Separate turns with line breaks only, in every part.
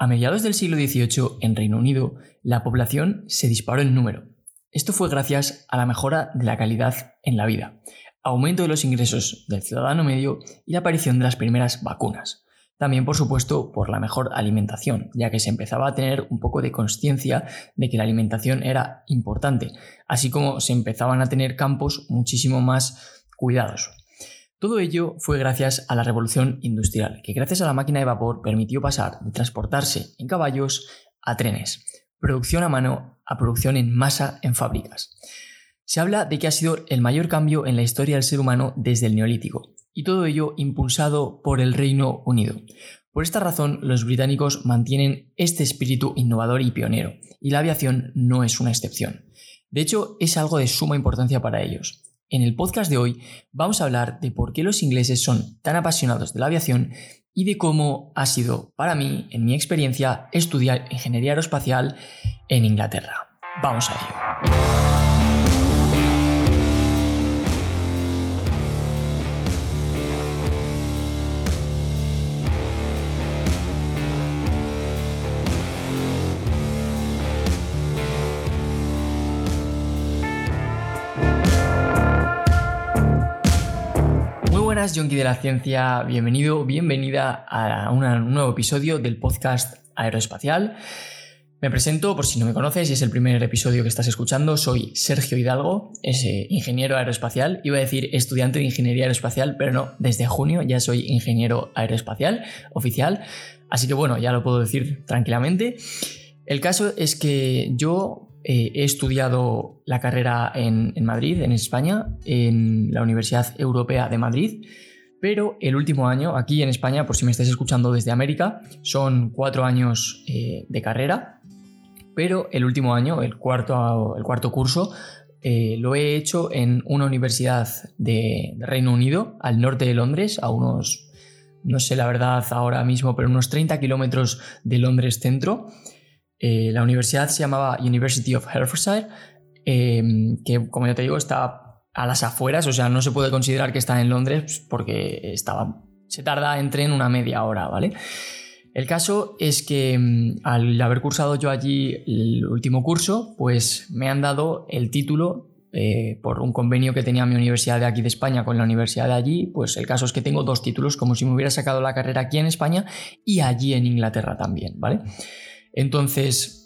A mediados del siglo XVIII, en Reino Unido, la población se disparó en número. Esto fue gracias a la mejora de la calidad en la vida, aumento de los ingresos del ciudadano medio y la aparición de las primeras vacunas. También, por supuesto, por la mejor alimentación, ya que se empezaba a tener un poco de conciencia de que la alimentación era importante, así como se empezaban a tener campos muchísimo más cuidados. Todo ello fue gracias a la revolución industrial, que gracias a la máquina de vapor permitió pasar de transportarse en caballos a trenes, producción a mano a producción en masa en fábricas. Se habla de que ha sido el mayor cambio en la historia del ser humano desde el neolítico, y todo ello impulsado por el Reino Unido. Por esta razón, los británicos mantienen este espíritu innovador y pionero, y la aviación no es una excepción. De hecho, es algo de suma importancia para ellos. En el podcast de hoy vamos a hablar de por qué los ingleses son tan apasionados de la aviación y de cómo ha sido para mí, en mi experiencia, estudiar ingeniería aeroespacial en Inglaterra. Vamos a ello. Buenas, Yonki de la Ciencia. Bienvenido, bienvenida a un nuevo episodio del podcast Aeroespacial. Me presento, por si no me conoces y es el primer episodio que estás escuchando, soy Sergio Hidalgo, eh, ingeniero aeroespacial. Iba a decir estudiante de ingeniería aeroespacial, pero no, desde junio ya soy ingeniero aeroespacial oficial. Así que bueno, ya lo puedo decir tranquilamente. El caso es que yo eh, he estudiado la carrera en, Madrid, en España, en la Universidad Europea de Madrid, pero el último año, aquí en España, por si me estáis escuchando desde América, son cuatro años eh, de carrera, pero el último año, el cuarto, el cuarto curso, eh, lo he hecho en una universidad de, de, Reino Unido, al norte de Londres, a unos, no sé la verdad ahora mismo, pero unos 30 kilómetros de Londres centro. Eh, la universidad se llamaba University of Hertfordshire, em, que como ya te digo está a las afueras, o sea, no se puede considerar que está en Londres porque estaba, se tarda en tren una media hora, ¿vale? El caso es que em, al haber cursado yo allí el último curso, pues me han dado el título eh, por un convenio que tenía mi universidad de aquí de España con la universidad de allí, pues el caso es que tengo dos títulos, como si me hubiera sacado la carrera aquí en España y allí en Inglaterra también, ¿vale? Entonces,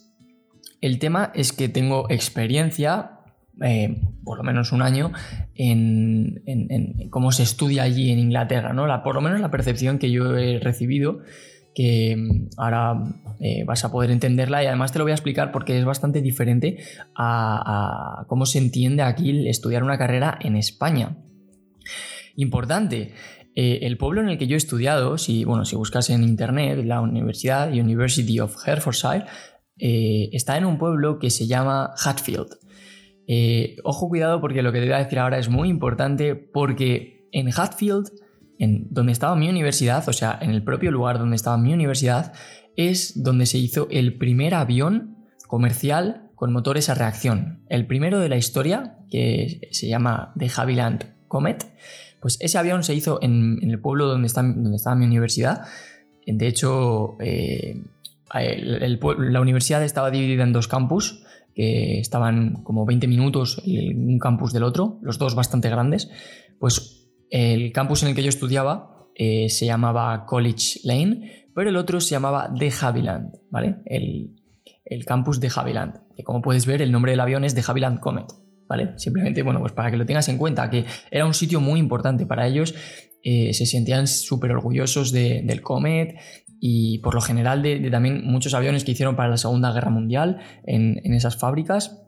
el tema es que tengo experiencia, eh, por lo menos un año, en, cómo se estudia allí en Inglaterra, ¿no? por lo menos la percepción que yo he recibido, que mm, ahora eh, vas a poder entenderla y además te lo voy a explicar porque es bastante diferente a, cómo se entiende aquí estudiar una carrera en España. Importante, eh, el pueblo en el que yo he estudiado, si, bueno, si buscas en internet, la universidad, University of Hertfordshire, eh, está en un pueblo que se llama Hatfield. Eh, ojo cuidado porque lo que te voy a decir ahora es muy importante porque en Hatfield, en donde estaba mi universidad, o sea, en el propio lugar donde estaba mi universidad, es donde se hizo el primer avión comercial con motores a reacción. El primero de la historia, que se llama The Havilland Comet, pues ese avión se hizo en, el pueblo donde, está, donde estaba mi universidad. De hecho, eh, la universidad estaba dividida en dos campus, que estaban como 20 minutos un campus del otro, los dos bastante grandes. Pues el campus en el que yo estudiaba eh, se llamaba College Lane, pero el otro se llamaba The Havilland, ¿vale? El, el campus de Havilland, que como puedes ver el nombre del avión es The Havilland Comet. Simplemente, bueno, pues para que lo tengas en cuenta, que era un sitio muy importante para ellos, eh, se sentían súper orgullosos del Comet y por lo general de, también muchos aviones que hicieron para la Segunda Guerra Mundial en, esas fábricas.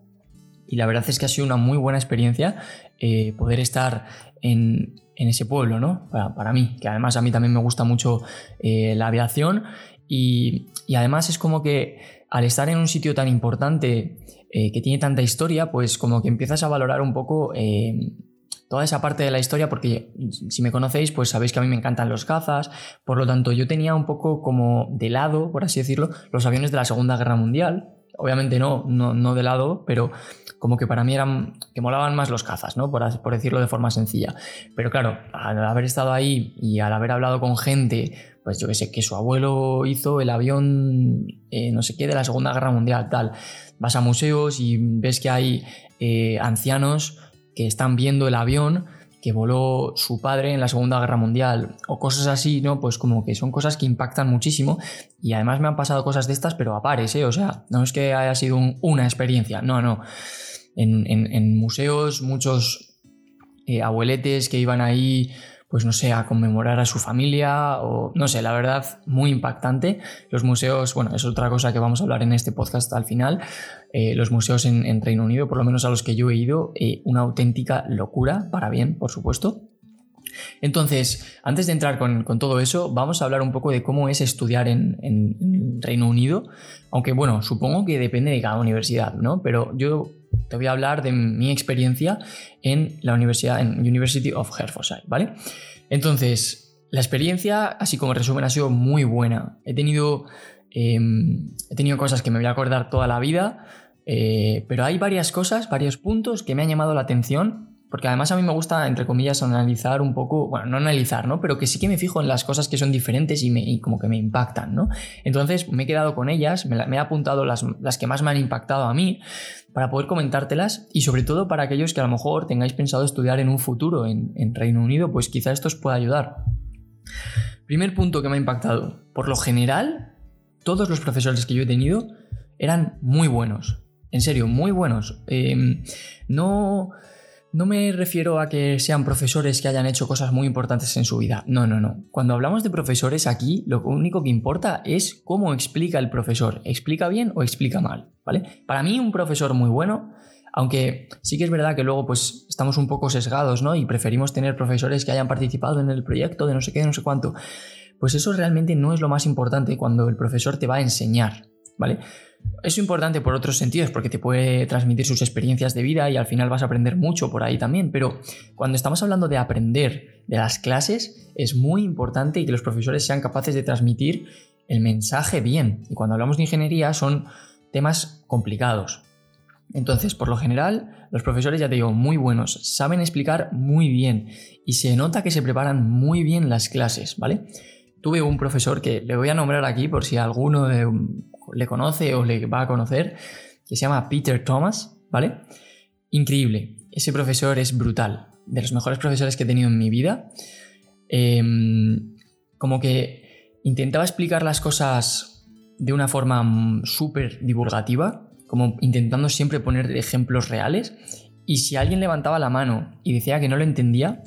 Y la verdad es que ha sido una muy buena experiencia eh, poder estar en, ese pueblo, ¿no? Para, mí, que además a mí también me gusta mucho eh, la aviación y, y además es como que al estar en un sitio tan importante eh, que tiene tanta historia, pues como que empiezas a valorar un poco eh, toda esa parte de la historia, porque si me conocéis, pues sabéis que a mí me encantan los cazas, por lo tanto yo tenía un poco como de lado, por así decirlo, los aviones de la Segunda Guerra Mundial. Obviamente no, no, de lado, pero como que para mí eran que molaban más los cazas, ¿no? Por, por decirlo de forma sencilla. Pero claro, al haber estado ahí y al haber hablado con gente pues yo que sé, que su abuelo hizo el avión, eh, no sé qué, de la Segunda Guerra Mundial, tal. Vas a museos y ves que hay eh, ancianos que están viendo el avión que voló su padre en la Segunda Guerra Mundial o cosas así, ¿no? Pues como que son cosas que impactan muchísimo y además me han pasado cosas de estas, pero a pares, ¿eh? O sea, no es que haya sido una experiencia, no, no. En, museos, muchos eh, abueletes que iban ahí pues no sé, a conmemorar a su familia o no sé, la verdad, muy impactante. Los museos, bueno, es otra cosa que vamos a hablar en este podcast al final. Eh, los museos en, Reino Unido, por lo menos a los que yo he ido, eh, una auténtica locura, para bien, por supuesto. Entonces, antes de entrar con, todo eso, vamos a hablar un poco de cómo es estudiar en, en, Reino Unido, aunque bueno, supongo que depende de cada universidad, ¿no? Pero yo voy a hablar de mi experiencia en la universidad, en University of Hertfordshire, ¿vale? Entonces, la experiencia, así como resumen, ha sido muy buena. He tenido, em, he tenido cosas que me voy a acordar toda la vida, eh, pero hay varias cosas, varios puntos que me han llamado la atención porque además a mí me gusta, entre comillas, analizar un poco, bueno, no analizar, ¿no? Pero que sí que me fijo en las cosas que son diferentes y, me, como que me impactan, ¿no? Entonces me he quedado con ellas, me, he apuntado las, que más me han impactado a mí para poder comentártelas y sobre todo para aquellos que a lo mejor tengáis pensado estudiar en un futuro en, en Reino Unido, pues quizá esto os pueda ayudar. Primer punto que me ha impactado. Por lo general, todos los profesores que yo he tenido eran muy buenos. En serio, muy buenos. Em, no no me refiero a que sean profesores que hayan hecho cosas muy importantes en su vida. No, no, no. Cuando hablamos de profesores aquí, lo único que importa es cómo explica el profesor. ¿Explica bien o explica mal? ¿Vale? Para mí, un profesor muy bueno, aunque sí que es verdad que luego pues estamos un poco sesgados, ¿no? Y preferimos tener profesores que hayan participado en el proyecto de no sé qué, no sé cuánto. Pues eso realmente no es lo más importante cuando el profesor te va a enseñar, ¿vale? Es importante por otros sentidos, porque te puede transmitir sus experiencias de vida y al final vas a aprender mucho por ahí también, pero cuando estamos hablando de aprender de las clases, es muy importante que los profesores sean capaces de transmitir el mensaje bien. Y cuando hablamos de ingeniería son temas complicados. Entonces, por lo general, los profesores, ya te digo, muy buenos, saben explicar muy bien y se nota que se preparan muy bien las clases, ¿vale? Tuve un profesor que le voy a nombrar aquí por si alguno de le conoce o le va a conocer, que se llama Peter Thomas, ¿vale? Increíble. Ese profesor es brutal. De los mejores profesores que he tenido en mi vida. Em, como que intentaba explicar las cosas de una forma súper divulgativa, como intentando siempre poner ejemplos reales. Y si alguien levantaba la mano y decía que no lo entendía,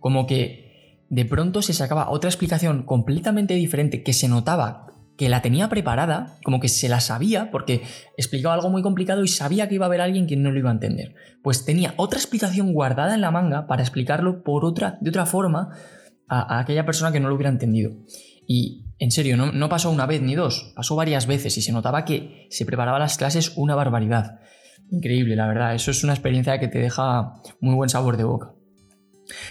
como que de pronto se sacaba otra explicación completamente diferente que se notaba que la tenía preparada, como que se la sabía, porque explicaba algo muy complicado y sabía que iba a haber alguien que no lo iba a entender. Pues tenía otra explicación guardada en la manga para explicarlo por otra, de otra forma a, aquella persona que no lo hubiera entendido. Y en serio, no, no, pasó una vez ni dos, pasó varias veces y se notaba que se preparaba las clases una barbaridad. Increíble, la verdad, eso es una experiencia que te deja muy buen sabor de boca.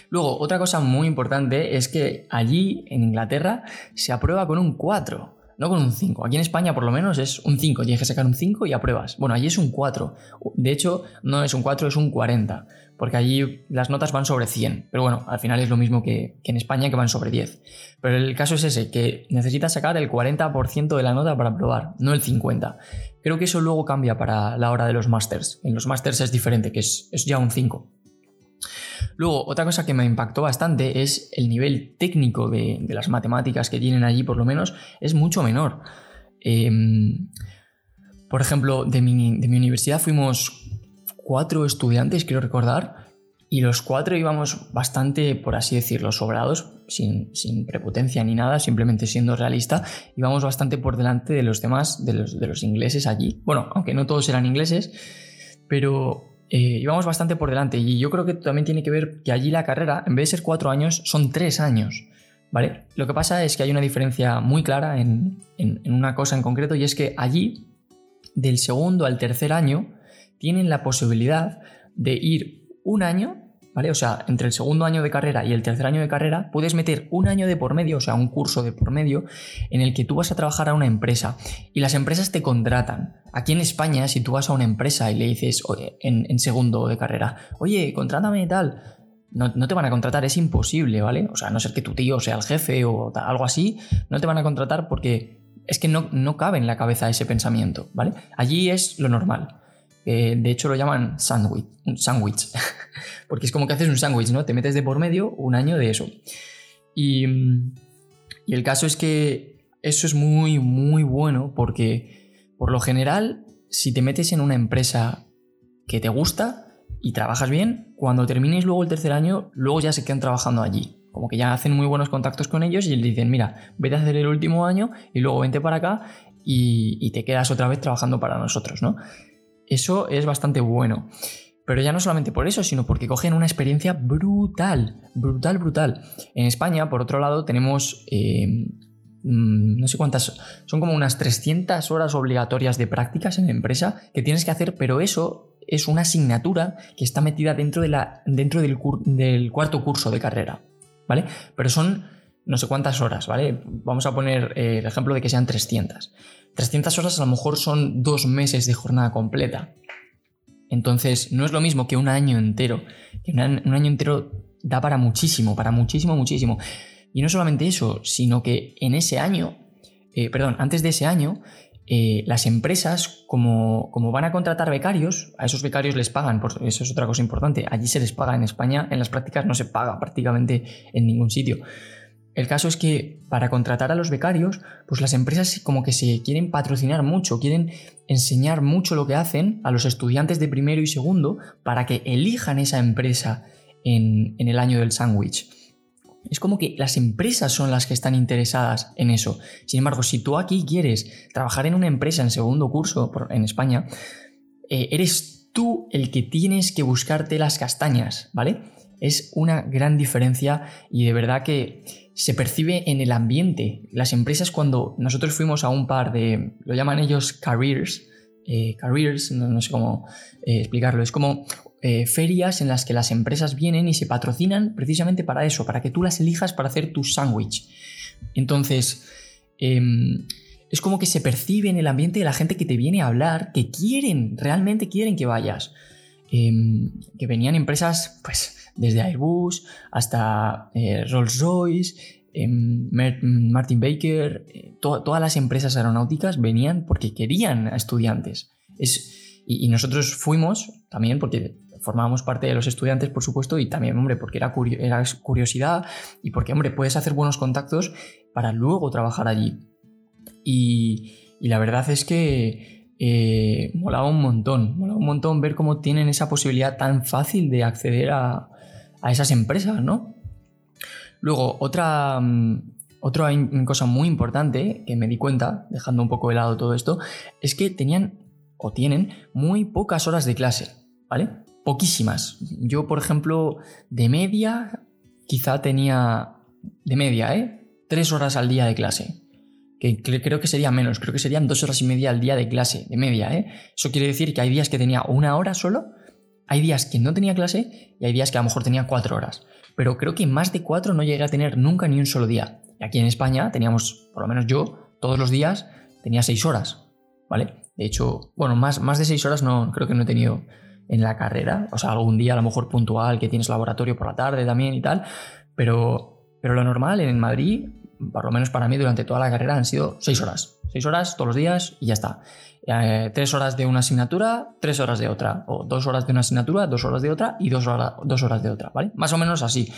Luego, otra cosa muy importante es que allí, en Inglaterra, se aprueba con un 4 no con un 5. Aquí en España por lo menos es un 5, tienes que sacar un 5 y apruebas. Bueno, allí es un 4. De hecho, no es un 4, es un 40, porque allí las notas van sobre 100. Pero bueno, al final es lo mismo que, en España, que van sobre 10. Pero el caso es ese, que necesitas sacar el 40% de la nota para aprobar, no el 50. Creo que eso luego cambia para la hora de los másters. En los másters es diferente, que es, es ya un 5. Luego, otra cosa que me impactó bastante es el nivel técnico de, las matemáticas que tienen allí, por lo menos, es mucho menor. Em, por ejemplo, de mi, universidad fuimos cuatro estudiantes, quiero recordar, y los cuatro íbamos bastante, por así decirlo, sobrados, sin, prepotencia ni nada, simplemente siendo realista, íbamos bastante por delante de los demás, de los, de los ingleses allí. Bueno, aunque no todos eran ingleses, pero eh, íbamos bastante por delante y yo creo que también tiene que ver que allí la carrera, en vez de ser cuatro años, son tres años. ¿Vale? Lo que pasa es que hay una diferencia muy clara en, en una cosa en concreto y es que allí, del segundo al tercer año, tienen la posibilidad de ir un año ¿vale? O sea, entre el segundo año de carrera y el tercer año de carrera, puedes meter un año de por medio, o sea, un curso de por medio, en el que tú vas a trabajar a una empresa y las empresas te contratan. Aquí en España, si tú vas a una empresa y le dices en, segundo de carrera, oye, contrátame y tal, no, te van a contratar, es imposible, ¿vale? O sea, a no ser que tu tío sea el jefe o algo así, no te van a contratar porque es que no, no cabe en la cabeza ese pensamiento, ¿vale? Allí es lo normal. De hecho lo llaman sándwich, un sándwich, porque es como que haces un sándwich, ¿no? Te metes de por medio un año de eso. Y, y el caso es que eso es muy, muy bueno porque por lo general, si te metes en una empresa que te gusta, y trabajas bien, cuando termines luego el tercer año, luego ya se quedan trabajando allí. Como que ya hacen muy buenos contactos con ellos y le dicen, mira, vete a hacer el último año y luego vente para acá y, te quedas otra vez trabajando para nosotros, ¿no? Eso es bastante bueno. Pero ya no solamente por eso, sino porque cogen una experiencia brutal, brutal, brutal. En España, por otro lado, tenemos, eh, mm, no sé cuántas, son como unas 300 horas obligatorias de prácticas en la empresa que tienes que hacer, pero eso es una asignatura que está metida dentro, de la, dentro del, del cuarto curso de carrera, ¿vale? Pero son no sé cuántas horas, ¿vale? Vamos a poner eh, el ejemplo de que sean 300. 300 horas a lo mejor son dos meses de jornada completa. Entonces, no es lo mismo que un año entero. Que un año entero da para muchísimo, para muchísimo, muchísimo. Y no solamente eso, sino que en ese año, eh, perdón, antes de ese año, eh, las empresas, como, como, van a contratar becarios, a esos becarios les pagan, por, eso es otra cosa importante, allí se les paga, en España en las prácticas no se paga prácticamente en ningún sitio. El caso es que para contratar a los becarios, pues las empresas como que se quieren patrocinar mucho, quieren enseñar mucho lo que hacen a los estudiantes de primero y segundo para que elijan esa empresa en, en el año del sándwich. Es como que las empresas son las que están interesadas en eso. Sin embargo, si tú aquí quieres trabajar en una empresa en segundo curso en España, eh, eres tú el que tienes que buscarte las castañas, ¿vale? Es una gran diferencia y de verdad que se percibe en el ambiente. Las empresas cuando nosotros fuimos a un par de, lo llaman ellos careers, eh, careers, no, sé cómo eh, explicarlo, es como eh, ferias en las que las empresas vienen y se patrocinan precisamente para eso, para que tú las elijas para hacer tu sándwich. Entonces, em, es como que se percibe en el ambiente de la gente que te viene a hablar, que quieren, realmente quieren que vayas. Em, que venían empresas, pues, desde Airbus hasta eh, Rolls Royce, em, Martin Baker, eh, todas las empresas aeronáuticas venían porque querían a estudiantes. Es, y, y, nosotros fuimos también porque formábamos parte de los estudiantes, por supuesto, y también, hombre, porque era, curiosidad y porque, hombre, puedes hacer buenos contactos para luego trabajar allí. Y, la verdad es que eh, molaba un montón, molaba un montón ver cómo tienen esa posibilidad tan fácil de acceder a, esas empresas, ¿no? Luego, otra, mm, otra cosa muy importante que me di cuenta, dejando un poco de lado todo esto, es que tenían o tienen muy pocas horas de clase, ¿vale? poquísimas. Yo, por ejemplo, de media, quizá tenía, de media, ¿eh? Tres horas al día de clase. Que creo que sería menos, creo que serían dos horas y media al día de clase, de media, ¿eh? Eso quiere decir que hay días que tenía una hora solo, hay días que no tenía clase y hay días que a lo mejor tenía cuatro horas. Pero creo que más de cuatro no llegué a tener nunca ni un solo día. Y aquí en España teníamos, por lo menos yo, todos los días tenía seis horas, ¿vale? De hecho, bueno, más, más de seis horas no, creo que no he tenido en la carrera, o sea, algún día a lo mejor puntual que tienes laboratorio por la tarde también y tal, pero, pero lo normal en Madrid, por lo menos para mí durante toda la carrera han sido seis horas, seis horas todos los días y ya está. Eh, tres horas de una asignatura, tres horas de otra, o dos horas de una asignatura, dos horas de otra y dos, dos horas de otra, ¿vale? Más o menos así.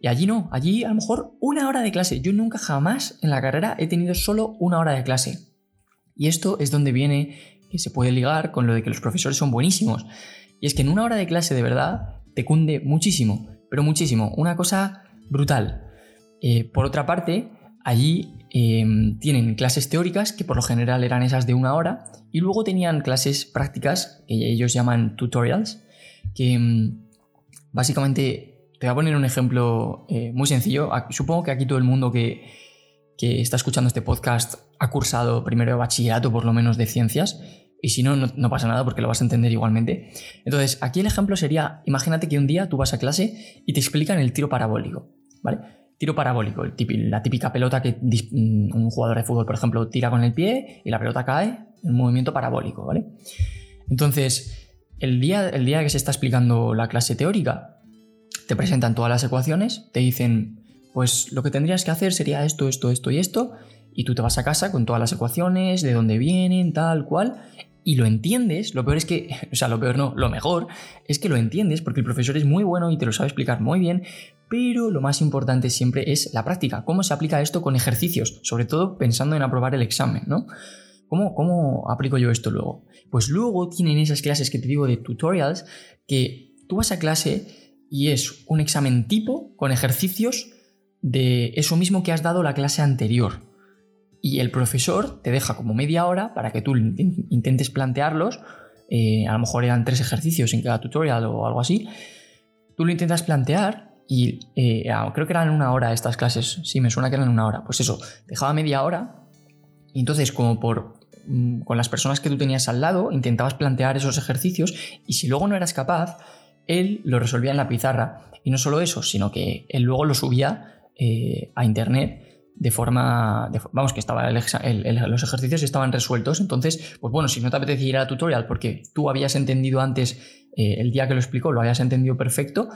Y allí no, allí a lo mejor una hora de clase. Yo nunca jamás en la carrera he tenido solo una hora de clase. Y esto es donde viene que se puede ligar con lo de que los profesores son buenísimos. Y es que en una hora de clase de verdad te cunde muchísimo, pero muchísimo, una cosa brutal. Eh, por otra parte, allí em, tienen clases teóricas, que por lo general eran esas de una hora, y luego tenían clases prácticas, que ellos llaman tutorials, que em, básicamente, te voy a poner un ejemplo eh, muy sencillo, supongo que aquí todo el mundo que, que está escuchando este podcast ha cursado primero de bachillerato, por lo menos de ciencias, y si no, no, pasa nada porque lo vas a entender igualmente. Entonces, aquí el ejemplo sería, imagínate que un día tú vas a clase y te explican el tiro parabólico, ¿vale? Tiro parabólico, la típica pelota que mm, un jugador de fútbol, por ejemplo, tira con el pie y la pelota cae en un movimiento parabólico, ¿vale? Entonces, el día, el día que se está explicando la clase teórica, te presentan todas las ecuaciones, te dicen, pues lo que tendrías que hacer sería esto, esto, esto y esto, y tú te vas a casa con todas las ecuaciones, de dónde vienen, tal cual, y lo entiendes, lo peor es que, o sea, lo peor no, lo mejor es que lo entiendes porque el profesor es muy bueno y te lo sabe explicar muy bien, pero lo más importante siempre es la práctica, cómo se aplica esto con ejercicios, sobre todo pensando en aprobar el examen, ¿no? ¿Cómo, ¿Cómo aplico yo esto luego? Pues luego tienen esas clases que te digo de tutorials que tú vas a clase y es un examen tipo con ejercicios de eso mismo que has dado la clase anterior. Y el profesor te deja como media hora para que tú intentes plantearlos. Eh, a lo mejor eran tres ejercicios en cada tutorial o algo así. Tú lo intentas plantear y eh, ah, creo que eran una hora estas clases. Sí, me suena que eran una hora. Pues eso, dejaba media hora. Y entonces, como por mm, con las personas que tú tenías al lado, intentabas plantear esos ejercicios y si luego no eras capaz, él lo resolvía en la pizarra. Y no solo eso, sino que él luego lo subía eh, a internet de forma, vamos, que estaba los ejercicios estaban resueltos, entonces, pues bueno, si no te apetece ir a tutorial porque tú habías entendido antes, eh, el día que lo explicó, lo habías entendido perfecto,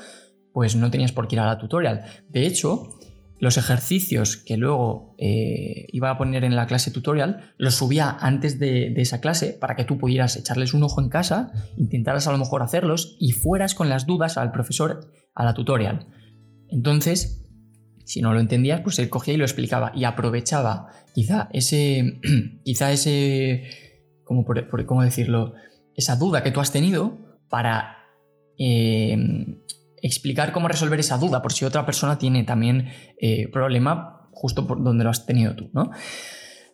pues no tenías por qué ir a la tutorial. De hecho, los ejercicios que luego eh, iba a poner en la clase tutorial, los subía antes de, esa clase para que tú pudieras echarles un ojo en casa, intentaras a lo mejor hacerlos y fueras con las dudas al profesor a la tutorial. Entonces, si no lo entendías, pues él cogía y lo explicaba y aprovechaba quizá ese, quizá ese, ¿cómo, por, ¿cómo decirlo? Esa duda que tú has tenido para eh, explicar cómo resolver esa duda por si otra persona tiene también eh, problema justo por donde lo has tenido tú, ¿no?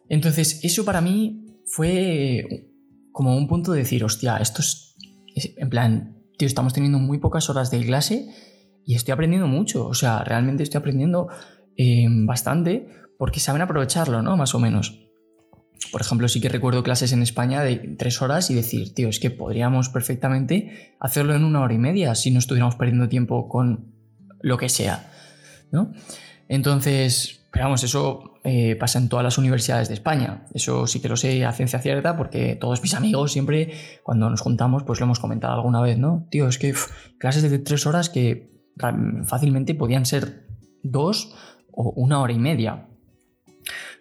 Entonces, eso para mí fue como un punto de decir, hostia, esto es, en plan, tío, estamos teniendo muy pocas horas de clase y estoy aprendiendo mucho, o sea, realmente estoy aprendiendo eh, bastante porque saben aprovecharlo, ¿no? Más o menos. Por ejemplo, sí que recuerdo clases en España de tres horas y decir, tío, es que podríamos perfectamente hacerlo en una hora y media si no estuviéramos perdiendo tiempo con lo que sea, ¿no? Entonces, pero vamos, eso eh, pasa en todas las universidades de España. Eso sí que lo sé a ciencia cierta porque todos mis amigos siempre, cuando nos juntamos, pues lo hemos comentado alguna vez, ¿no? Tío, es que clases de tres horas que fácilmente podían ser dos o una hora y media.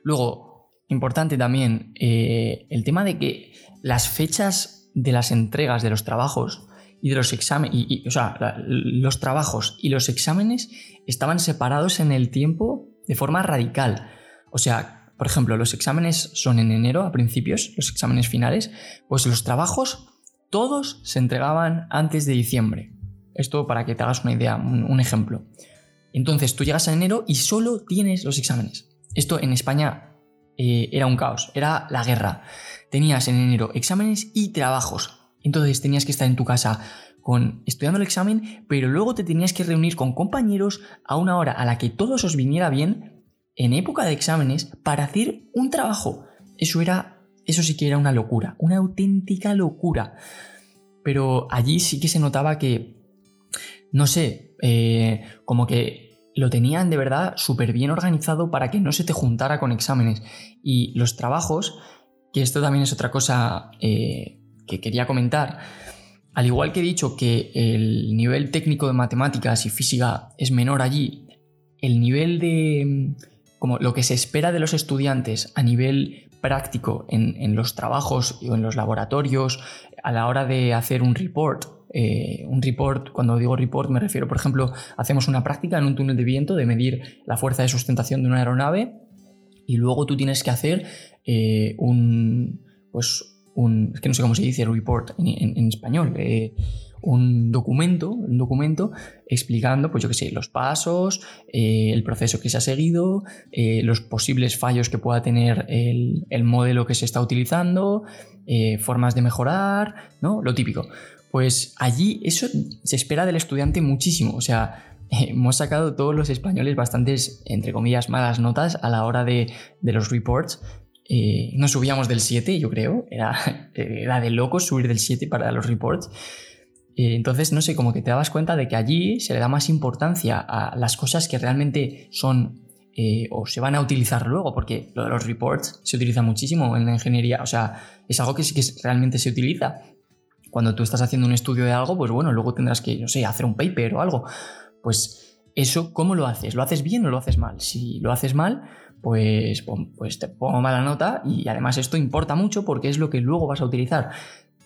Luego, importante también, eh, el tema de que las fechas de las entregas de los trabajos y de los exámenes, o sea, los trabajos y los exámenes estaban separados en el tiempo de forma radical. O sea, por ejemplo, los exámenes son en enero a principios, los exámenes finales, pues los trabajos todos se entregaban antes de diciembre. Esto para que te hagas una idea, un, ejemplo. Entonces tú llegas a enero y solo tienes los exámenes. Esto en España eh, era un caos, era la guerra. Tenías en enero exámenes y trabajos. Entonces tenías que estar en tu casa con, estudiando el examen, pero luego te tenías que reunir con compañeros a una hora a la que todos os viniera bien en época de exámenes para hacer un trabajo. Eso era, eso sí que era una locura, una auténtica locura. Pero allí sí que se notaba que no sé, eh, como que lo tenían de verdad súper bien organizado para que no se te juntara con exámenes. Y los trabajos, que esto también es otra cosa eh, que quería comentar, al igual que he dicho que el nivel técnico de matemáticas y física es menor allí, el nivel de... como lo que se espera de los estudiantes a nivel práctico en, en los trabajos o en los laboratorios, a la hora de hacer un report eh, un report, cuando digo report me refiero, por ejemplo, hacemos una práctica en un túnel de viento de medir la fuerza de sustentación de una aeronave y luego tú tienes que hacer eh, un, pues un, es que no sé cómo se dice report en, español, eh, un documento, un documento explicando, pues yo qué sé, los pasos, el proceso que se ha seguido, los posibles fallos que pueda tener el, el modelo que se está utilizando, formas de mejorar, ¿no? Lo típico. Pues allí eso se espera del estudiante muchísimo. O sea, hemos sacado todos los españoles bastantes, entre comillas, malas notas a la hora de, los reports. Eh, nos subíamos del 7, yo creo. Era, era de locos subir del 7 para los reports. Eh, entonces, no sé, como que te dabas cuenta de que allí se le da más importancia a las cosas que realmente son eh, o se van a utilizar luego, porque lo de los reports se utiliza muchísimo en la ingeniería. O sea, es algo que que realmente se utiliza cuando tú estás haciendo un estudio de algo, pues bueno, luego tendrás que, no sé, hacer un paper o algo. Pues eso, ¿cómo lo haces? ¿Lo haces bien o lo haces mal? Si lo haces mal, pues, pues te pongo mala nota y además esto importa mucho porque es lo que luego vas a utilizar.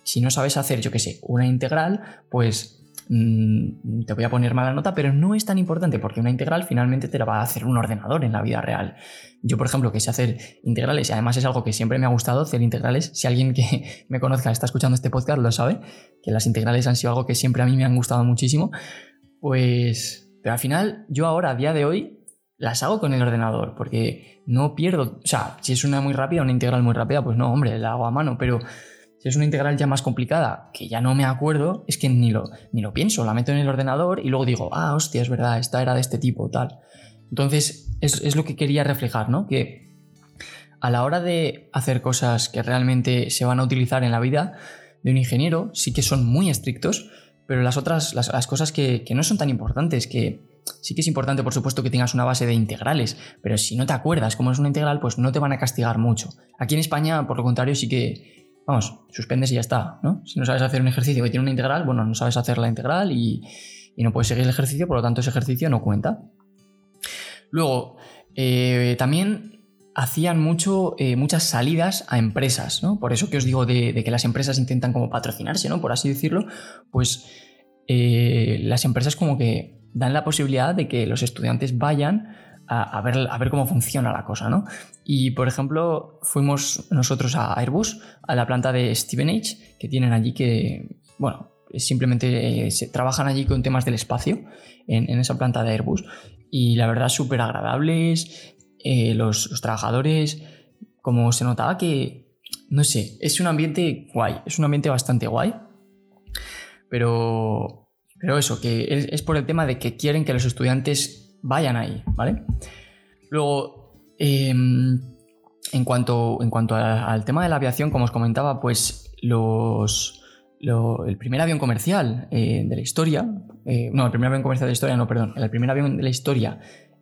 Si no sabes hacer, yo qué sé, una integral, pues te voy a poner mala nota, pero no es tan importante porque una integral finalmente te la va a hacer un ordenador en la vida real. Yo, por ejemplo, que sé hacer integrales y además es algo que siempre me ha gustado hacer integrales. Si alguien que me conozca está escuchando este podcast lo sabe, que las integrales han sido algo que siempre a mí me han gustado muchísimo. Pues, pero al final, yo ahora, a día de hoy, las hago con el ordenador porque no pierdo. O sea, si es una muy rápida, una integral muy rápida, pues no, hombre, la hago a mano, pero si es una integral ya más complicada, que ya no me acuerdo, es que ni lo, ni lo pienso, la meto en el ordenador y luego digo, ah, hostia, es verdad, esta era de este tipo, tal. Entonces, es, lo que quería reflejar, ¿no? Que a la hora de hacer cosas que realmente se van a utilizar en la vida de un ingeniero, sí que son muy estrictos, pero las otras, las, cosas que, que no son tan importantes, que sí que es importante, por supuesto, que tengas una base de integrales, pero si no te acuerdas cómo es una integral, pues no te van a castigar mucho. Aquí en España, por lo contrario, sí que vamos, suspendes y ya está, ¿no? Si no sabes hacer un ejercicio que tiene una integral, bueno, no sabes hacer la integral y, no puedes seguir el ejercicio, por lo tanto ese ejercicio no cuenta. Luego, eh, también hacían mucho, eh, muchas salidas a empresas, ¿no? Por eso que os digo de, que las empresas intentan como patrocinarse, ¿no? Por así decirlo, pues eh, las empresas como que dan la posibilidad de que los estudiantes vayan a, ver, a ver cómo funciona la cosa, ¿no? Y, por ejemplo, fuimos nosotros a Airbus, a la planta de Stevenage, que tienen allí que, bueno, simplemente eh, se trabajan allí con temas del espacio, en, esa planta de Airbus. Y la verdad, súper agradables, eh, los, trabajadores, como se notaba que, no sé, es un ambiente guay, es un ambiente bastante guay, pero, pero eso, que es por el tema de que quieren que los estudiantes vayan ahí, ¿vale? Luego, em, en cuanto, en cuanto al tema de la aviación, como os comentaba, pues los, el primer avión comercial eh, de la historia, eh, no, el primer avión comercial de la historia, no, perdón, el primer avión de la historia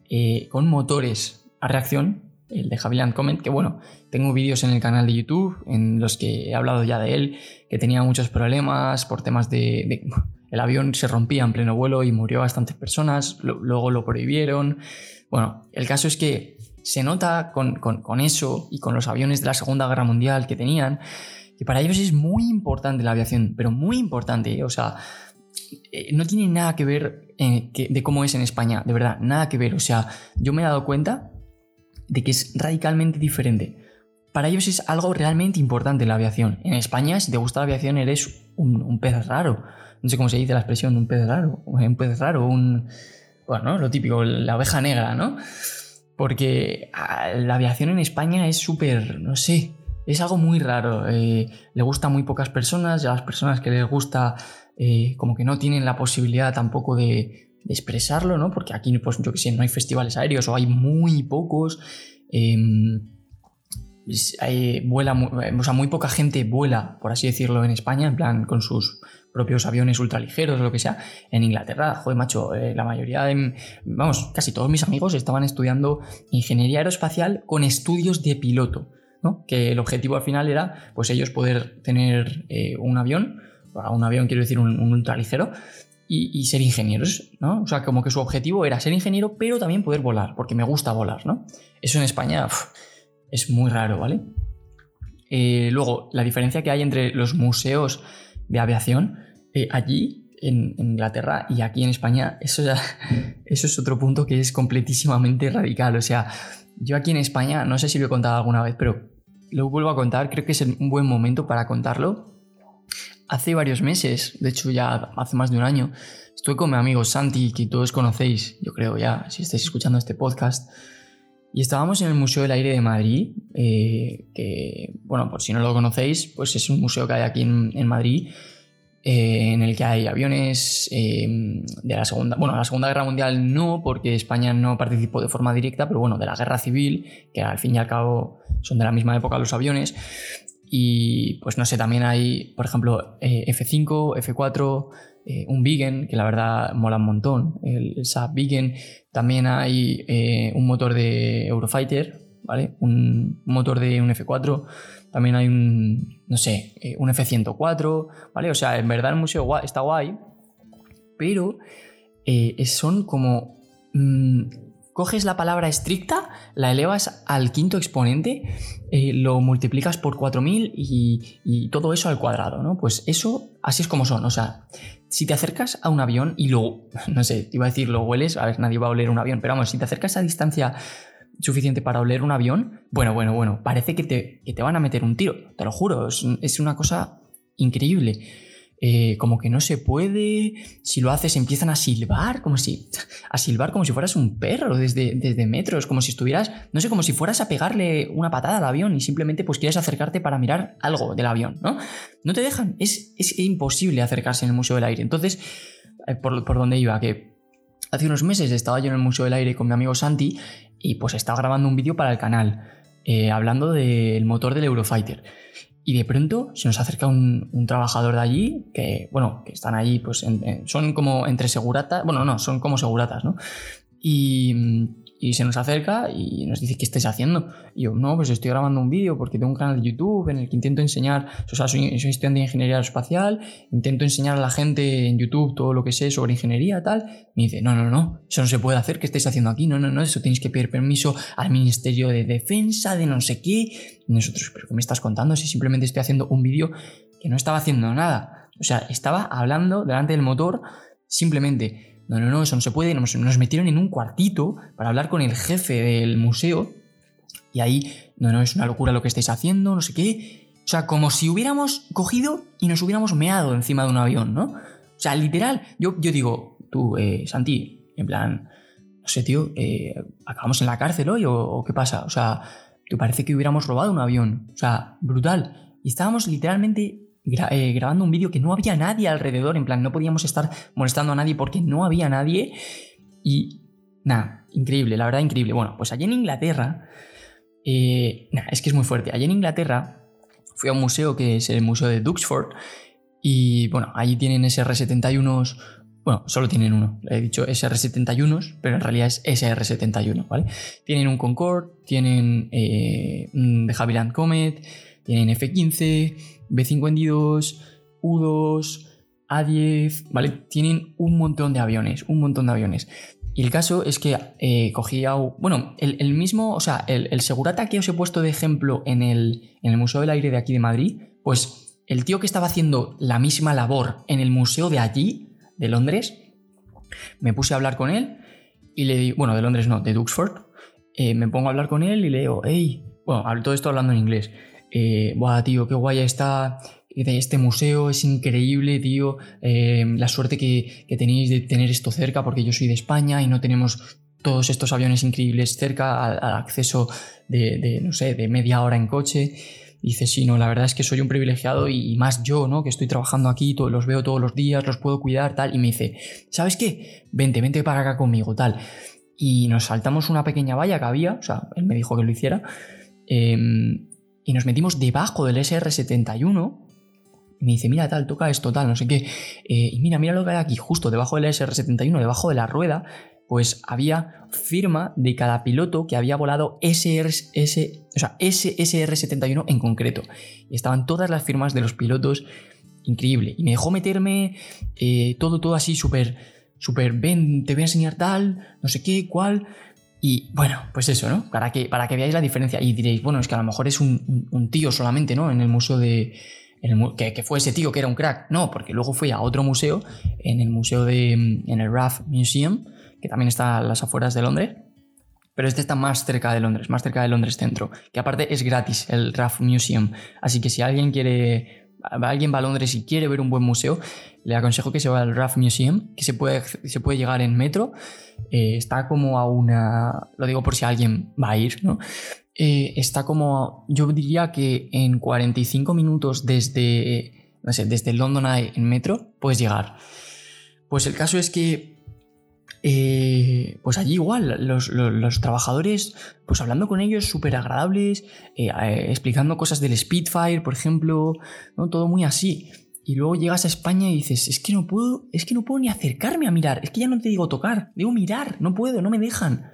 eh, con motores a reacción, el de Javiland Comet, que bueno, tengo vídeos en el canal de YouTube en los que he hablado ya de él, que tenía muchos problemas por temas de el avión se rompía en pleno vuelo y murió bastantes personas, luego lo prohibieron. Bueno, el caso es que se nota con, eso y con los aviones de la Segunda Guerra Mundial que tenían, que para ellos es muy importante la aviación, pero muy importante, ¿eh? o sea, eh, no tiene nada que ver eh, de cómo es en España, de verdad, nada que ver, o sea, yo me he dado cuenta de que es radicalmente diferente. Para ellos es algo realmente importante la aviación. En España, si te gusta la aviación, eres un pez raro no sé cómo se dice la expresión, un pez raro, un pez raro, un, bueno, lo típico, la oveja negra, ¿no? Porque ah, la aviación en España es súper, no sé, es algo muy raro. Eh, le gusta a muy pocas personas y a las personas que les gusta eh, como que no tienen la posibilidad tampoco de, expresarlo, ¿no? Porque aquí, pues yo que sé, no hay festivales aéreos o hay muy pocos. Em, vuela, o sea, muy poca gente vuela, por así decirlo, en España, en plan con sus propios aviones ultraligeros o lo que sea. En Inglaterra, joder, macho, eh, la mayoría de, vamos, casi todos mis amigos estaban estudiando ingeniería aeroespacial con estudios de piloto, ¿no? Que el objetivo al final era, pues ellos poder tener eh, un avión, un avión quiero decir un, ultraligero, y, ser ingenieros, ¿no? O sea, como que su objetivo era ser ingeniero, pero también poder volar, porque me gusta volar, ¿no? Eso en España es muy raro, ¿vale? Eh, luego, la diferencia que hay entre los museos de aviación, eh, allí en, Inglaterra y aquí en España, eso, ya, eso es otro punto que es completísimamente radical. O sea, yo aquí en España, no sé si lo he contado alguna vez, pero lo vuelvo a contar, creo que es un buen momento para contarlo. Hace varios meses, de hecho ya hace más de un año, estuve con mi amigo Santi, que todos conocéis, yo creo ya, si estáis escuchando este podcast, y estábamos en el Museo del Aire de Madrid, eh, que, bueno, por si no lo conocéis, pues es un museo que hay aquí en, Madrid, eh, en el que hay aviones eh, de la Segunda, bueno, la Segunda Guerra Mundial no, porque España no participó de forma directa, pero bueno, de la Guerra Civil, que al fin y al cabo son de la misma época los aviones. Y pues no sé, también hay, por ejemplo, F5, F4, un Vigen, que la verdad mola un montón, el, el Saab Vigen, también hay eh, un motor de Eurofighter, ¿vale? Un motor de un F4. También hay un, no sé, eh, un F104, ¿vale? O sea, en verdad el museo está guay, pero eh, son como... mm, coges la palabra estricta, la elevas al quinto exponente, eh, lo multiplicas por 4000 y, y todo eso al cuadrado, ¿no? Pues eso, así es como son. O sea, si te acercas a un avión y lo, no sé, iba a decir lo hueles, a ver, nadie va a oler un avión, pero vamos, si te acercas a distancia suficiente para oler un avión, bueno, bueno, bueno, parece que te, que te van a meter un tiro, te lo juro, es una cosa increíble. Eh, como que no se puede, si lo haces empiezan a silbar, como si, a silbar como si fueras un perro desde, desde metros, como si estuvieras, no sé, como si fueras a pegarle una patada al avión y simplemente pues quieres acercarte para mirar algo del avión, ¿no? No te dejan, es, es imposible acercarse en el Museo del Aire. Entonces, eh, por, por donde iba, que hace unos meses estaba yo en el Museo del Aire con mi amigo Santi y pues estaba grabando un vídeo para el canal eh, hablando del motor del Eurofighter. Y de pronto se nos acerca un, trabajador de allí, que, bueno, que están allí, pues son como entre seguratas, bueno, no, son como seguratas, ¿no? Y, y se nos acerca y nos dice, ¿qué estáis haciendo? Y yo, no, pues estoy grabando un vídeo porque tengo un canal de YouTube en el que intento enseñar, o sea, soy, soy estudiante de ingeniería aeroespacial, intento enseñar a la gente en YouTube todo lo que sé sobre ingeniería, tal. Me dice, no, no, no, eso no se puede hacer, ¿qué estáis haciendo aquí? No, no, no, eso tenéis que pedir permiso al Ministerio de Defensa, de no sé qué. Y nosotros, ¿pero qué me estás contando? Si simplemente estoy haciendo un vídeo que no estaba haciendo nada. O sea, estaba hablando delante del motor simplemente. No, no, no, eso no se puede. Nos, metieron en un cuartito para hablar con el jefe del museo. Y ahí, no, no, es una locura lo que estáis haciendo, no sé qué. O sea, como si hubiéramos cogido y nos hubiéramos meado encima de un avión, ¿no? O sea, literal, yo, yo digo, tú, eh, Santi, en plan, no sé, tío, eh, ¿acabamos en la cárcel hoy o qué pasa? O sea, te parece que hubiéramos robado un avión. O sea, brutal. Y estábamos literalmente eh, grabando un vídeo que no había nadie alrededor, en plan, no podíamos estar molestando a nadie porque no había nadie. Y nada, increíble, la verdad, increíble. Bueno, pues allí en Inglaterra, eh, nah, es que es muy fuerte. Allí en Inglaterra fui a un museo que es el Museo de Duxford. Y bueno, allí tienen SR-71. Bueno, solo tienen uno. He dicho SR-71, pero en realidad es SR-71, ¿vale? Tienen un Concorde, tienen eh, un de Havilland Comet, tienen F-15, B-52, U-2, A-10, ¿vale? Tienen un montón de aviones, un montón de aviones. Y el caso es que eh, cogía. Bueno, el, mismo. O sea, el, segurata que os he puesto de ejemplo en el, en el Museo del Aire de aquí de Madrid, pues el tío que estaba haciendo la misma labor en el museo de allí, de Londres, me puse a hablar con él y le digo. Bueno, de Londres no, de Duxford. Eh, me pongo a hablar con él y le digo, hey. Bueno, todo esto hablando en inglés. Eh, Buah, tío, qué guay está de este museo, es increíble, tío, eh, la suerte que, tenéis de tener esto cerca, porque yo soy de España y no tenemos todos estos aviones increíbles cerca al, acceso de, no sé, de media hora en coche. Dice, sí, no, la verdad es que soy un privilegiado y, más yo, ¿no? Que estoy trabajando aquí, todo, los veo todos los días, los puedo cuidar, tal. Y me dice, ¿sabes qué? Vente, vente para acá conmigo, tal. Y nos saltamos una pequeña valla que había, o sea, él me dijo que lo hiciera, eh, y nos metimos debajo del SR-71 y me dice, mira, tal, toca esto, tal, no sé qué. Eh, y mira, mira lo que hay aquí, justo debajo del SR-71, debajo de la rueda, pues había firma de cada piloto que había volado SR, S, o sea, SR-71 en concreto. Y estaban todas las firmas de los pilotos, increíble. Y me dejó meterme eh, todo, todo así súper, súper, ven, te voy a enseñar tal, no sé qué, cuál. Y bueno, pues eso, ¿no? Para que, para que veáis la diferencia. Y diréis, bueno, es que a lo mejor es un, tío solamente, ¿no? En el museo de, que, que, fue ese tío que era un crack. No, porque luego fui a otro museo, en el museo de. en el RAF Museum, que también está a las afueras de Londres. Pero este está más cerca de Londres, más cerca de Londres Centro. Que aparte es gratis, el RAF Museum. Así que si alguien quiere. Alguien va a Londres y quiere ver un buen museo, le aconsejo que se vaya al RAF Museum, que se puede, se puede llegar en metro. Eh, está como a una. Lo digo por si alguien va a ir, ¿no? Eh, está como, yo diría que en 45 minutos desde, no sé, desde London Eye en metro puedes llegar. Pues el caso es que, eh, pues allí igual, los, trabajadores, pues hablando con ellos súper agradables, eh, explicando cosas del Spitfire, por ejemplo, ¿no? todo muy así. Y luego llegas a España y dices, es que no puedo, es que no puedo ni acercarme a mirar, es que ya no te digo tocar, digo mirar, no puedo, no me dejan.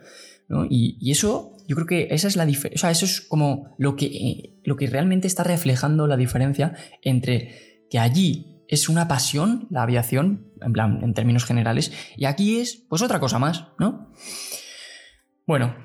¿no? Y, y eso yo creo que esa es la diferencia, o sea, eso es como lo que, eh, lo que realmente está reflejando la diferencia entre que allí es una pasión la aviación, en plan, en términos generales, y aquí es pues otra cosa más, ¿no? Bueno,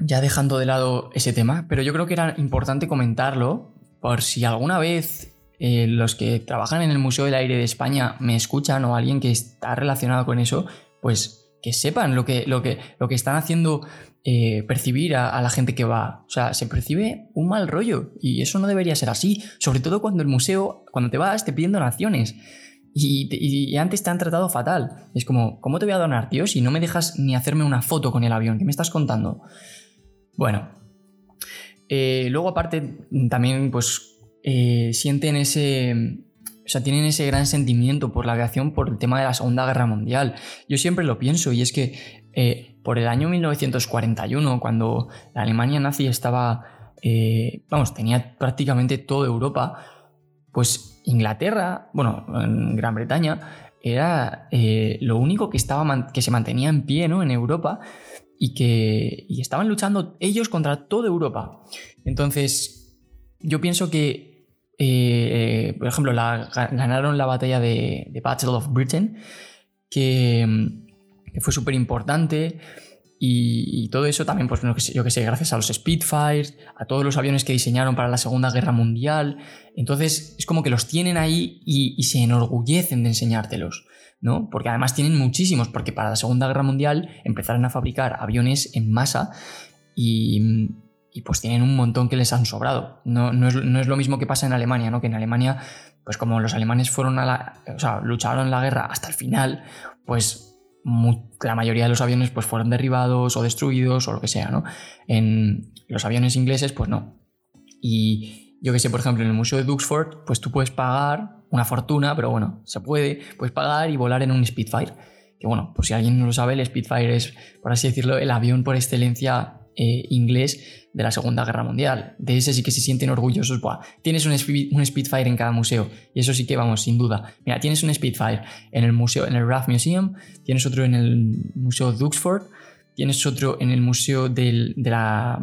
ya dejando de lado ese tema, pero yo creo que era importante comentarlo por si alguna vez eh, los que trabajan en el Museo del Aire de España me escuchan o alguien que está relacionado con eso, pues que sepan lo que, lo que, lo que están haciendo eh, percibir a, la gente que va. O sea, se percibe un mal rollo y eso no debería ser así, sobre todo cuando el museo, cuando te vas, te piden donaciones. Y, antes te han tratado fatal. Es como, ¿cómo te voy a donar, tío? Si no me dejas ni hacerme una foto con el avión, ¿qué me estás contando? Bueno, eh, luego aparte también pues eh, sienten ese... O sea, tienen ese gran sentimiento por la aviación por el tema de la Segunda Guerra Mundial. Yo siempre lo pienso y es que por el año 1941, cuando la Alemania nazi estaba, vamos, tenía prácticamente toda Europa, pues Inglaterra, bueno, en Gran Bretaña, era lo único que, estaba, que se mantenía en pie ¿no? en Europa y que estaban luchando ellos contra toda Europa. Entonces, yo pienso que, eh, por ejemplo, ganaron la batalla de, Battle of Britain, que, fue súper importante. Y, todo eso también, pues yo que sé, gracias a los Spitfires, a todos los aviones que diseñaron para la Segunda Guerra Mundial. Entonces es como que los tienen ahí y se enorgullecen de enseñártelos. ¿no? Porque además tienen muchísimos, porque para la Segunda Guerra Mundial empezaron a fabricar aviones en masa y, pues tienen un montón que les han sobrado. No, es, lo mismo que pasa en Alemania, ¿no? Que en Alemania, pues como los alemanes fueron a la, o sea, lucharon la guerra hasta el final, pues la mayoría de los aviones pues fueron derribados o destruidos o lo que sea, ¿no? En los aviones ingleses, pues no. Y yo que sé, por ejemplo, en el Museo de Duxford, pues tú puedes pagar una fortuna, pero bueno, se puede, puedes pagar y volar en un Spitfire. Que bueno, por si alguien no lo sabe, el Spitfire es, por así decirlo, el avión por excelencia eh, inglés de la Segunda Guerra Mundial. De ese sí que se sienten orgullosos. Buah, tienes un, un, Spitfire en cada museo y eso sí que vamos, sin duda. Mira, tienes un Spitfire en el museo, en el RAF Museum, tienes otro en el Museo Duxford, tienes otro en el Museo de la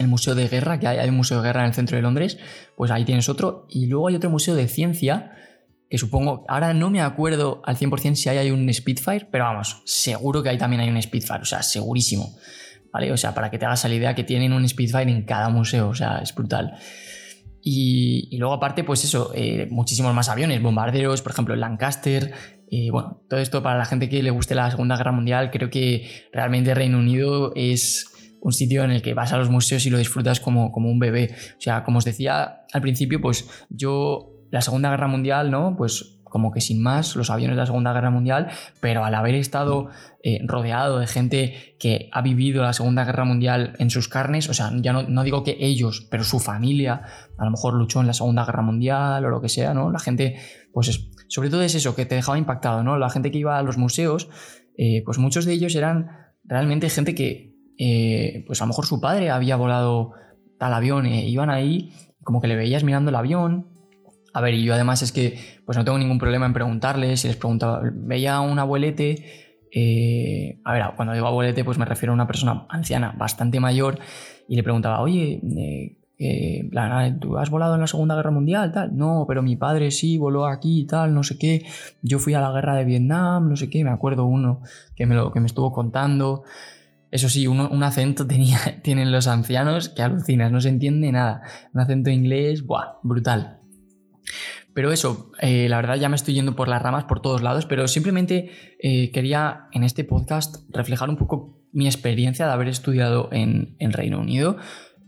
el Museo de Guerra, que hay, un museo de guerra en el centro de Londres, pues ahí tienes otro. Y luego hay otro museo de ciencia, que supongo, ahora no me acuerdo al 100% si hay un Spitfire, pero vamos, seguro que ahí también hay un Spitfire, o sea, segurísimo. ¿Vale? O sea, para que te hagas la idea que tienen un Spitfire en cada museo, o sea, es brutal. Y, luego aparte, pues eso, eh, muchísimos más aviones, bombarderos, por ejemplo, Lancaster. Y bueno, todo esto para la gente que le guste la Segunda Guerra Mundial, creo que realmente Reino Unido es un sitio en el que vas a los museos y lo disfrutas como, como un bebé. O sea, como os decía al principio, pues yo, la Segunda Guerra Mundial, ¿no? Pues como que sin más, los aviones de la Segunda Guerra Mundial, pero al haber estado eh, rodeado de gente que ha vivido la Segunda Guerra Mundial en sus carnes, o sea, ya no, no, digo que ellos, pero su familia a lo mejor luchó en la Segunda Guerra Mundial o lo que sea, ¿no? La gente, pues es, sobre todo es eso, que te dejaba impactado, ¿no? La gente que iba a los museos, eh, pues muchos de ellos eran realmente gente que eh, pues a lo mejor su padre había volado tal avión iban ahí, como que le veías mirando el avión. A ver, y yo además es que pues no tengo ningún problema en preguntarles, si les preguntaba, veía a un abuelete, eh, a ver, cuando digo abuelete pues me refiero a una persona anciana, bastante mayor, y le preguntaba, oye, ¿tú has volado en la Segunda Guerra Mundial? Tal. No, pero mi padre sí voló aquí y tal, no sé qué. Yo fui a la guerra de Vietnam, no sé qué. Me acuerdo uno que me, lo, que me estuvo contando. Eso sí, un acento tienen los ancianos que alucinas, no se entiende nada. Un acento inglés, ¡buah! Brutal. Pero eso, eh, la verdad ya me estoy yendo por las ramas por todos lados, pero simplemente eh, quería en este podcast reflejar un poco mi experiencia de haber estudiado en, Reino Unido.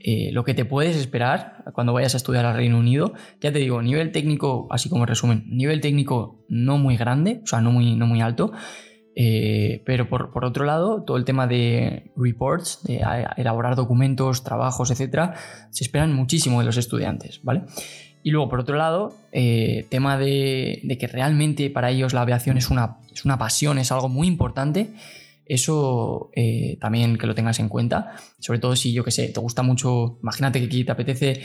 Eh, lo que te puedes esperar cuando vayas a estudiar al Reino Unido. Ya te digo, nivel técnico, así como resumen, nivel técnico no muy grande, o sea, no muy, no muy alto. Pero por, otro lado, todo el tema de reports, de elaborar documentos, trabajos, etcétera, se esperan muchísimo de los estudiantes, ¿vale? Y luego, por otro lado, eh, tema de, que realmente para ellos la aviación es una, es una pasión, es algo muy importante. Eso eh, también que lo tengas en cuenta, sobre todo si yo que sé, te gusta mucho, imagínate que aquí te apetece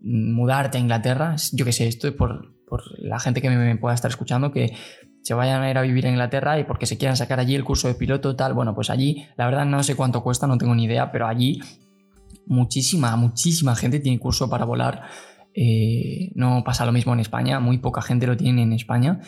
mudarte a Inglaterra, yo que sé, esto por, por la gente que me pueda estar escuchando, que se vayan a ir a vivir a Inglaterra y porque se quieran sacar allí el curso de piloto, tal. Bueno, pues allí, la verdad no sé cuánto cuesta, no tengo ni idea, pero allí muchísima, muchísima gente tiene curso para volar Eh, no pasa lo mismo en España, muy poca gente lo tiene en España.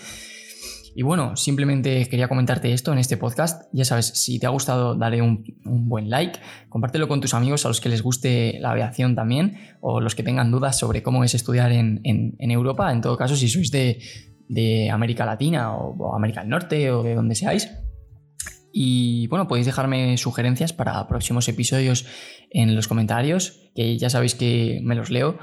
Y bueno, simplemente quería comentarte esto en este podcast. Ya sabes, si te ha gustado, dale un, buen like, compártelo con tus amigos a los que les guste la aviación también, o los que tengan dudas sobre cómo es estudiar en, Europa. En todo caso, si sois de, América Latina o, América del Norte o de donde seáis. Y bueno, podéis dejarme sugerencias para próximos episodios en los comentarios, que ya sabéis que me los leo.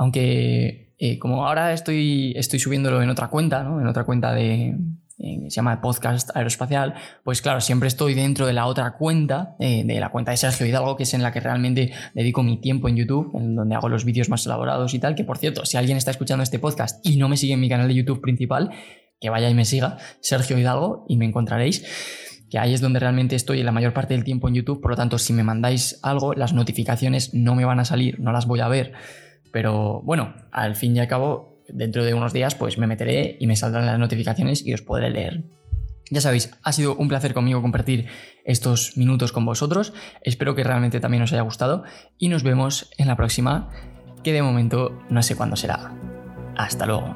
Aunque eh, como ahora estoy, estoy subiéndolo en otra cuenta, ¿no? en otra cuenta de, eh, se llama Podcast Aeroespacial, pues claro, siempre estoy dentro de la otra cuenta, eh, de la cuenta de Sergio Hidalgo, que es en la que realmente dedico mi tiempo en YouTube, en donde hago los vídeos más elaborados y tal, que por cierto, si alguien está escuchando este podcast y no me sigue en mi canal de YouTube principal, que vaya y me siga, Sergio Hidalgo, y me encontraréis que ahí es donde realmente estoy la mayor parte del tiempo en YouTube, por lo tanto, si me mandáis algo, las notificaciones no me van a salir, no las voy a ver pero bueno, al fin y al cabo, dentro de unos días, pues me meteré y me saldrán las notificaciones y os podré leer. Ya sabéis, ha sido un placer conmigo compartir estos minutos con vosotros. Espero que realmente también os haya gustado y nos vemos en la próxima, que de momento no sé cuándo será. Hasta luego.